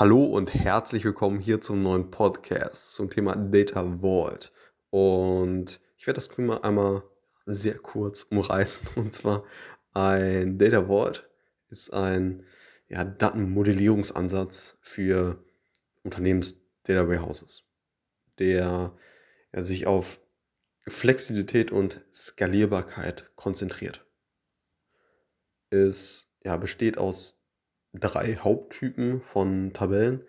Hallo und herzlich willkommen hier zum neuen Podcast zum Thema Data Vault. Und ich werde das Thema einmal sehr kurz umreißen. Und zwar ein Data Vault ist ein ja, Datenmodellierungsansatz für Unternehmens-Data Warehouses, der ja, sich auf Flexibilität und Skalierbarkeit konzentriert. Es ja, besteht aus drei Haupttypen von Tabellen.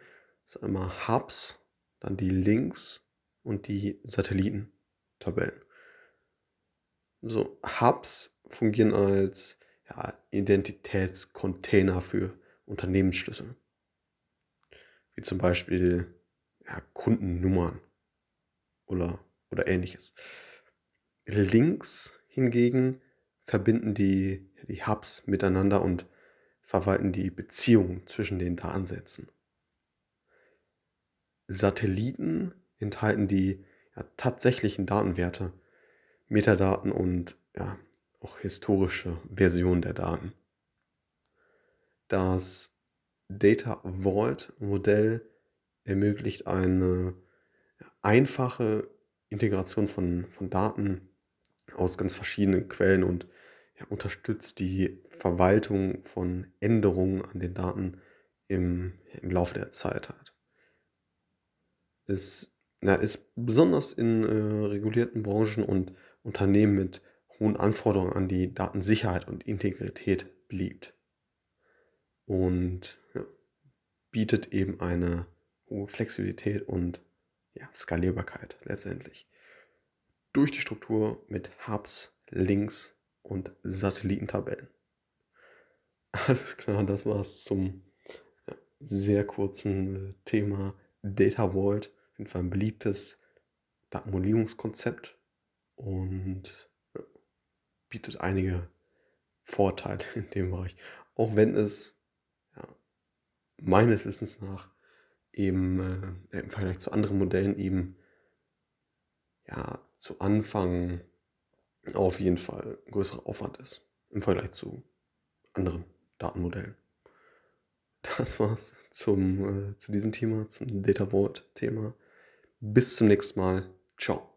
Das ist einmal Hubs, dann die Links und die Satellitentabellen. So, Hubs fungieren als ja, Identitätscontainer für Unternehmensschlüssel. Wie zum Beispiel ja, Kundennummern oder, oder ähnliches. Links hingegen verbinden die, die Hubs miteinander und verwalten die Beziehung zwischen den Datensätzen. Satelliten enthalten die ja, tatsächlichen Datenwerte, Metadaten und ja, auch historische Versionen der Daten. Das Data Vault Modell ermöglicht eine einfache Integration von, von Daten aus ganz verschiedenen Quellen und unterstützt die Verwaltung von Änderungen an den Daten im, im Laufe der Zeit halt. Es na, ist besonders in äh, regulierten Branchen und Unternehmen mit hohen Anforderungen an die Datensicherheit und Integrität beliebt. Und ja, bietet eben eine hohe Flexibilität und ja, Skalierbarkeit letztendlich. Durch die Struktur mit Hubs, Links und Satellitentabellen. Alles klar, das war's zum ja, sehr kurzen äh, Thema Data Vault. Auf jeden Fall ein beliebtes Datenmodellierungskonzept und bietet einige Vorteile in dem Bereich. Auch wenn es ja, meines Wissens nach eben äh, im Vergleich zu anderen Modellen eben ja zu Anfang auf jeden Fall größerer Aufwand ist im Vergleich zu anderen Datenmodellen. Das war's zum, äh, zu diesem Thema, zum Data Vault Thema. Bis zum nächsten Mal. Ciao.